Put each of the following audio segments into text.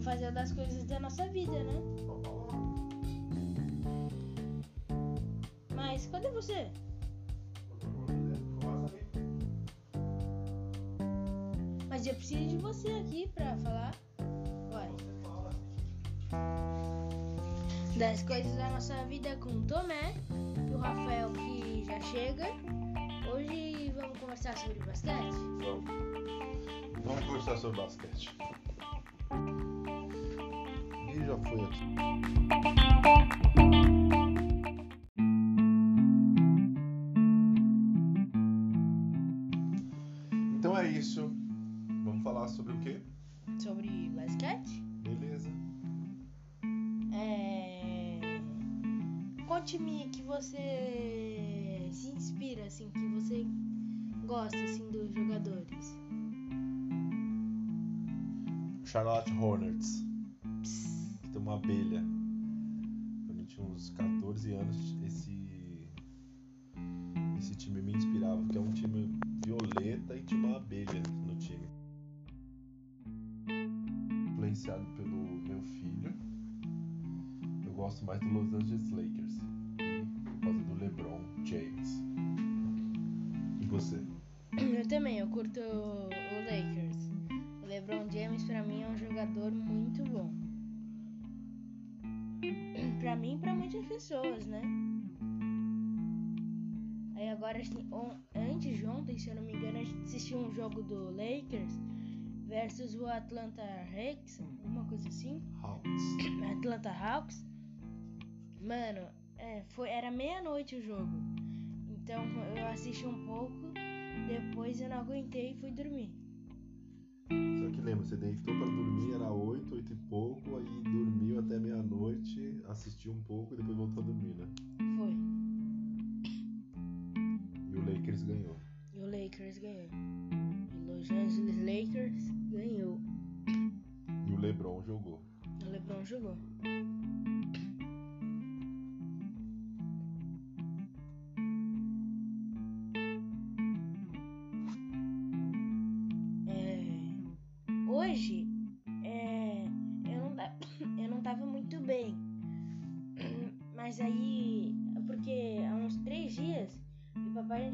fazer das coisas da nossa vida, né? Vamos. Mas cadê você? Mas eu preciso de você aqui pra falar. Uai. Das coisas da nossa vida com o Tomé, o Rafael que já chega. Hoje vamos conversar sobre basquete. Vamos. Vamos conversar sobre basquete. Já foi aqui. Então é isso. Vamos falar sobre o quê? Sobre basquete? Beleza. É... Conte-me que você se inspira, assim, que você gosta, assim, dos jogadores. Charlotte Hornets. Tem uma abelha. Quando eu tinha uns 14 anos, esse esse time me inspirava, porque é um time violeta e tinha uma abelha no time. Influenciado pelo meu filho, eu gosto mais do Los Angeles Lakers Pra mim e pra muitas pessoas, né? Aí agora, assim, on- antes de ontem, se eu não me engano, a gente assistiu um jogo do Lakers versus o Atlanta Hawks, alguma coisa assim. Hawks. Atlanta Hawks. Mano, é, foi, era meia-noite o jogo. Então eu assisti um pouco, depois eu não aguentei e fui dormir. Só que lembra, você deitou pra dormir, era 8, 8 e pouco, assistiu um pouco e depois voltou a dormir, né?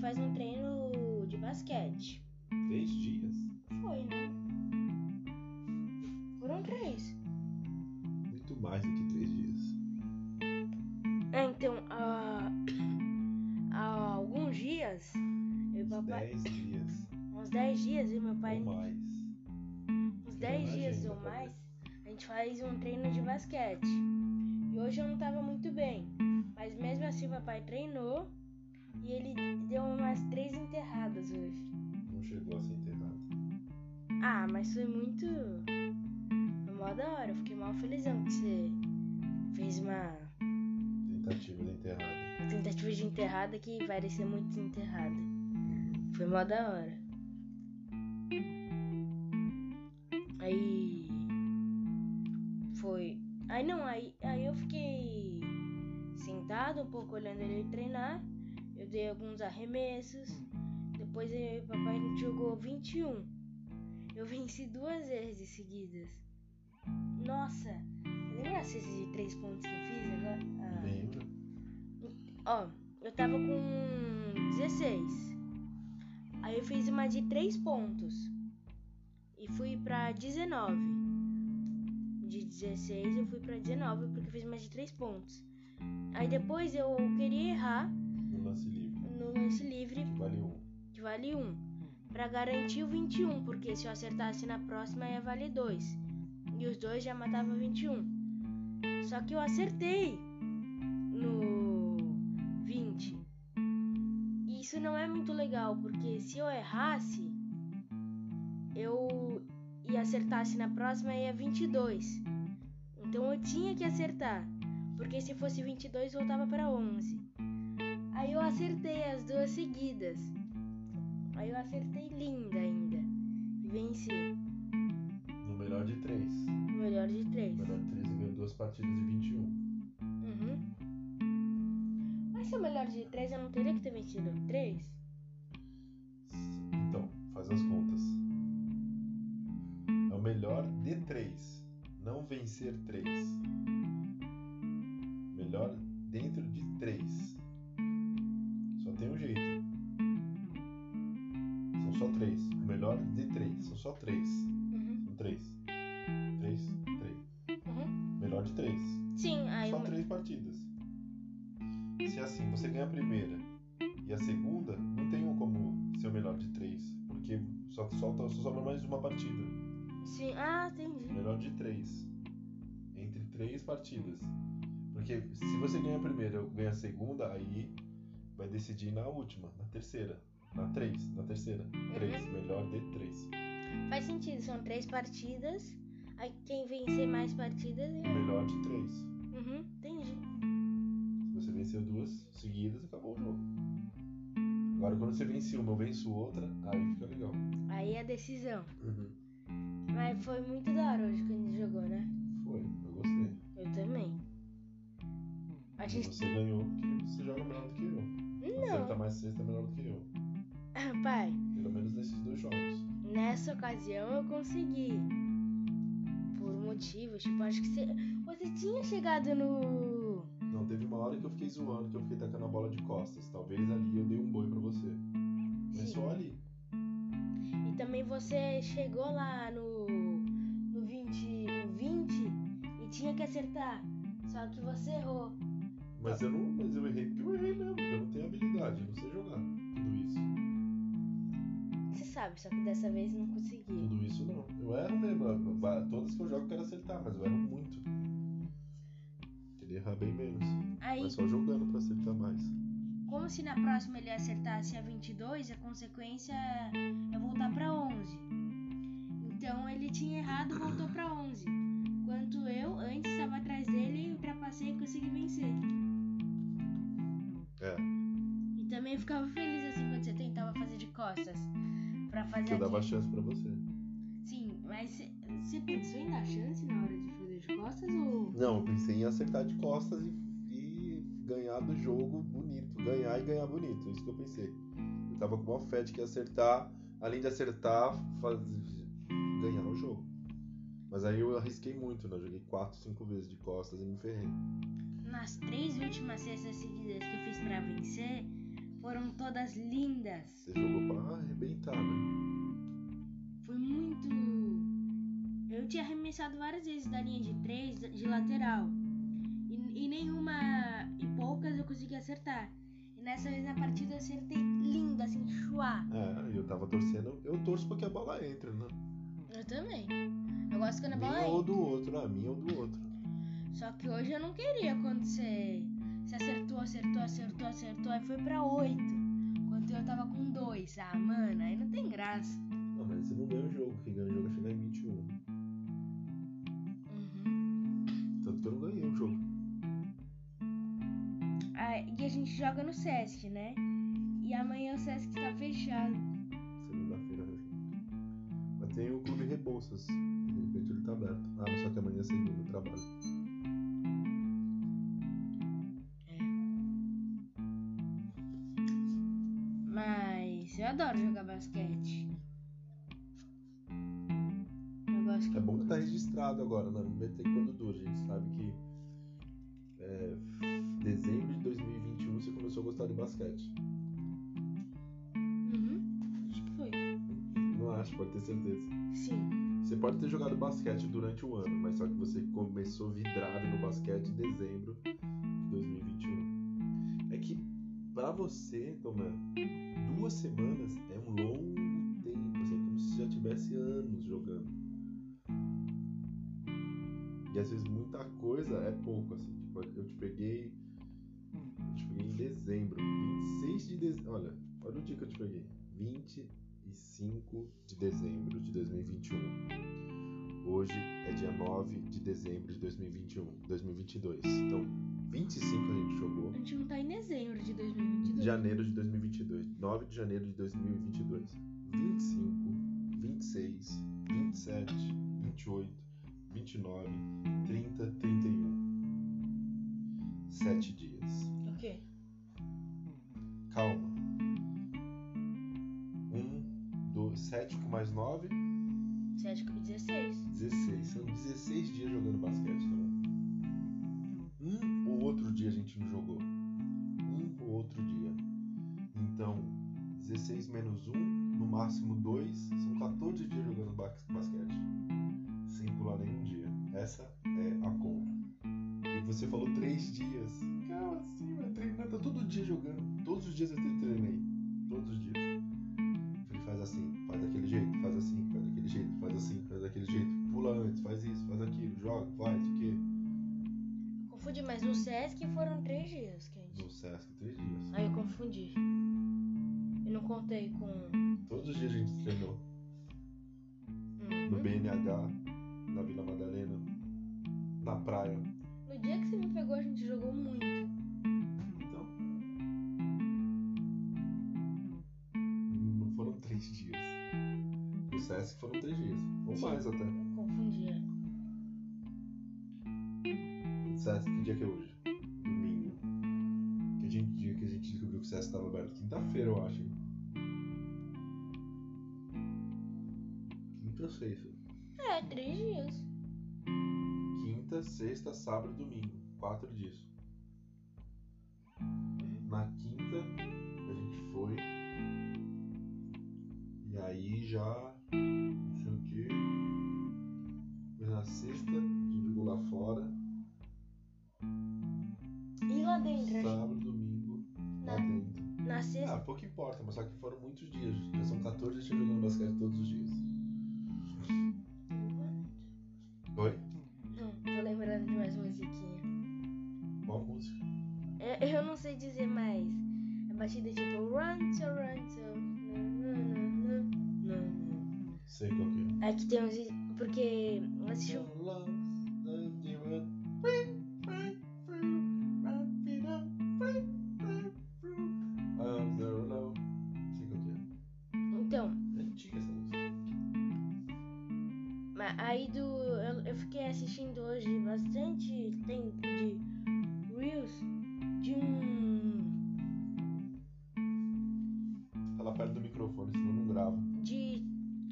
Gente faz um treino de basquete. Três dias? Foi, né? Foram três. Muito mais do que três dias. É, então, há, há alguns dias, eu e papai. Dez dias. Uns 10 dias, e meu pai. Ou mais. Uns 10 Imagina, dias ou mais, a gente faz um treino de basquete. E hoje eu não tava muito bem. Mas mesmo assim, o papai treinou e ele deu umas três enterradas hoje. Não chegou a ser enterrado. Ah, mas foi muito. Foi mó da hora. Eu fiquei mal felizão que você fez uma Tentativa de enterrada. tentativa de enterrada que parecia muito desenterrada. Foi mó da hora. Aí. Foi. Aí não, aí, aí eu fiquei sentado um pouco olhando ele treinar. Dei alguns arremessos. Depois eu e o papai jogou 21. Eu venci duas vezes seguidas. Nossa! Lembra a cesta de três pontos que eu fiz agora? Ah. Lembra? Ó, eu tava com 16. Aí eu fiz uma de 3 pontos. E fui pra 19. De 16 eu fui pra 19 porque eu fiz uma de 3 pontos. Aí depois eu queria errar No lance livre. Lance livre, Que vale um. que vale 1. Pra garantir o 21, porque se eu acertasse na próxima ia valer 2. E os dois já matavam 21. Só que eu acertei no 20. E isso não é muito legal, porque se eu errasse, eu e acertasse na próxima ia 22. Então eu tinha que acertar, porque se fosse 22 voltava para 11. Aí eu acertei as duas seguidas. Aí eu acertei linda ainda. E venci. No melhor de três. O melhor de três. No melhor de três, ganhou duas partidas de 21. Uhum. Mas se o melhor de três, eu não teria que ter vencido três? Então, faz as contas. É o melhor de três. Não vencer 3. Melhor dentro de 3. Só tem um jeito. São só 3. O melhor de 3. São só 3. Uhum. São 3. 3, 3. Uhum. Melhor de 3. Sim, aí Só o- 3 partidas. Se é assim, você ganha a primeira e a segunda, não tem um como ser o melhor de 3. Porque só, solta, só sobra mais uma partida. Sim, ah, entendi. Melhor de 3. Entre 3 partidas. Porque se você ganha a primeira ou ganha a segunda, aí vai decidir na última, na terceira. Na 3, na terceira. 3, melhor de 3. Faz sentido, são três partidas. Aí quem vencer mais partidas é. Melhor de 3. Uhum, entendi. Se você venceu duas seguidas, acabou o jogo. Agora quando você vence uma, eu venço outra, aí fica legal. Aí é a decisão. Uhum. Mas foi muito da hora hoje que a gente jogou, né? Foi, eu gostei. Eu também. A gente. Você ganhou porque você joga melhor do que eu. Não, mais cesta melhor do que eu. pai, Pelo menos nesses dois jogos. nessa ocasião eu consegui. Por motivos, tipo, acho que você. Você tinha chegado no. Não, teve uma hora que eu fiquei zoando, que eu fiquei tacando a bola de costas. Talvez ali eu dei um boi pra você. Mas Sim. só ali. E também você chegou lá no. No 20. No 20 e tinha que acertar. Só que você errou. Mas eu não. Mas eu errei porque eu errei mesmo, porque eu não tenho habilidade, eu não sei jogar. Tudo isso. Você sabe, só que dessa vez não consegui. Tudo isso não. Eu erro mesmo. Todas que eu jogo eu quero acertar, mas eu erro muito. Queria errar bem menos. Aí, Mas só jogando pra acertar mais. como se na próxima ele acertasse a 22, a consequência é voltar pra 11. Então ele tinha errado, voltou pra 11. Enquanto eu, antes estava atrás dele, ultrapassei e consegui vencer. É, E também eu ficava feliz assim quando você tentava fazer de costas. Pra fazer que eu dava aquilo. chance pra você. Sim, mas você- pensou em dar chance na hora de fazer de costas ou. Não, eu pensei em acertar de costas e, e ganhar do jogo bonito. Ganhar e ganhar bonito. Isso que eu pensei. Eu tava com uma fé de que ia acertar, além de acertar, faz... ganhar o jogo. Mas aí eu arrisquei muito, né? Eu joguei 4, 5 vezes de costas e me ferrei. Nas três últimas cestas seguidas que eu fiz pra vencer, foram todas lindas. Você jogou pra arrebentar, né? Foi muito. Eu tinha arremessado várias vezes da linha de três, de lateral. E, e nenhuma. E poucas eu consegui acertar. E nessa vez na partida eu acertei lindo, assim, chuá. É, eu tava torcendo. Eu torço pra que a bola entre, né? Eu também. Eu gosto quando a bola Minha ou entra. do outro, a minha ou do outro. Só que hoje eu não queria quando você. Você acertou, acertou, acertou, acertou, aí foi pra oito. Enquanto eu tava com dois. Ah, mano, aí não tem graça. Não, mas você não ganha o jogo. Quem ganha o jogo é chegar em 21. Uhum. Tanto que eu não ganhei o jogo. Ah, e a gente joga no Sesc, né? E amanhã o Sesc tá fechado. Segunda-feira. né? Mas tem o Clube Rebouças. De repente ele tá aberto. Ah, mas só que amanhã é segunda eu trabalho. Eu adoro jogar basquete. Eu. É bom que tá registrado agora, né? Vamos ver até quando dura. A gente sabe que é, dezembro de 2021 você começou a gostar de basquete. Uhum. Acho que foi. Não acho, pode ter certeza. Sim. Você pode ter jogado basquete durante o ano, mas só que você começou vidrado no basquete em dezembro de 2021. Pra você, Tomé, duas semanas é um longo tempo, assim, é como se já tivesse anos jogando. E às vezes muita coisa é pouco, assim. Tipo, eu te peguei. Eu te peguei em dezembro. 26 de dezembro. Olha, olha o dia que eu te peguei. 25 de dezembro de 2021. Hoje é dia 9 de dezembro de 2021, 2022. Então, 25 a gente jogou. A gente não tá em dezembro de 2022. Janeiro de 2022. 9 de janeiro de 2022. 25, 26, 27, 28, 29, 30, 31. 7 dias. O quê? Calma. 1, 2, 7 com mais 9, Você acha que 16? 16. São 16 dias jogando a gente não jogou? Um ou outro dia. Então, 16 menos 1, no máximo 2, são 14 dias jogando basquete. Sem pular nenhum dia. Essa é a conta. E você falou 3 dias. Cara, assim, vai treinando, né? tá todo dia jogando. Todos os dias eu treinei. Todos os dias. Ele faz assim. Sesc foram três dias, Candy. No Sesc, três dias. Aí eu confundi. Eu não contei com. Todos os dias a gente treinou. No Uhum. BNH, na Vila Madalena, na praia. No dia que você me pegou, a gente jogou muito. Então. Não foram três dias. No Sesc foram três dias. Ou Sim. mais até. Confundi. é. No Sesc, que dia que é hoje? É, três dias. Quinta, sexta, sábado e domingo. Quatro dias. Na quinta a gente foi. E aí já. Não sei o que. Na sexta a gente jogou lá fora. E lá dentro, Sábado, domingo, lá Na- dentro. gente- na sexta. Ah, pouco importa, mas só que foram muitos dias. Já são 14 dias jogando basquete todos os dias. Oi? Não, tô lembrando de mais musiquinha. Qual música? É, Eu não sei dizer mais. A batida é tipo run to run to. Sei qual que é. Aqui tem uns. Porque eu assisti um- aí do. Eu, eu fiquei assistindo hoje bastante tempo de Reels de um. Fala perto do microfone, senão não grava. De.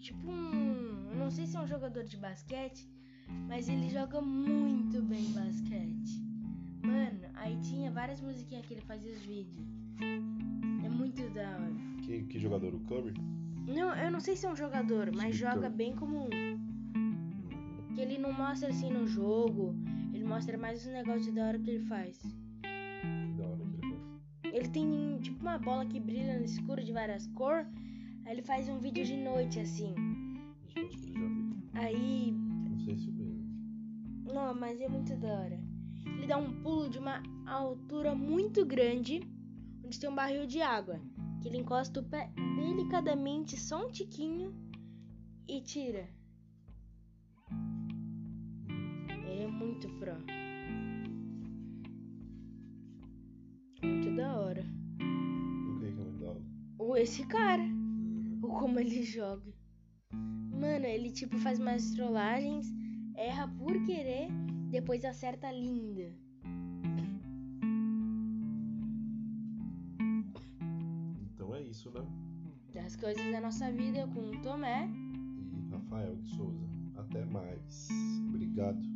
Tipo um. Eu não sei se é um jogador de basquete, mas ele joga muito bem basquete. Mano, aí tinha várias musiquinhas que ele fazia os vídeos. É muito da hora. Que, que jogador? O Curry? Não, eu não sei se é um jogador, mas joga Curry. bem como um. Que ele não mostra assim no jogo. Ele mostra mais os negócios da hora que ele faz. Que da hora que ele faz. Ele tem tipo uma bola que brilha no escuro de várias cores. Aí ele faz um vídeo de noite assim. Acho que eu já vi. Aí. Não sei se o mesmo. Não, mas é muito da hora. Ele dá um pulo de uma altura muito grande, onde tem um barril de água. Que ele encosta o pé delicadamente, só um tiquinho, e tira. Muito pro. Muito da hora. O que é que é muito da hora? Ou esse cara. Ou como ele joga. Mano, ele tipo faz umas trollagens, erra por querer, depois acerta linda. Então é isso, né? Das coisas da nossa vida com o Tomé. E Rafael de Souza. Até mais. Obrigado.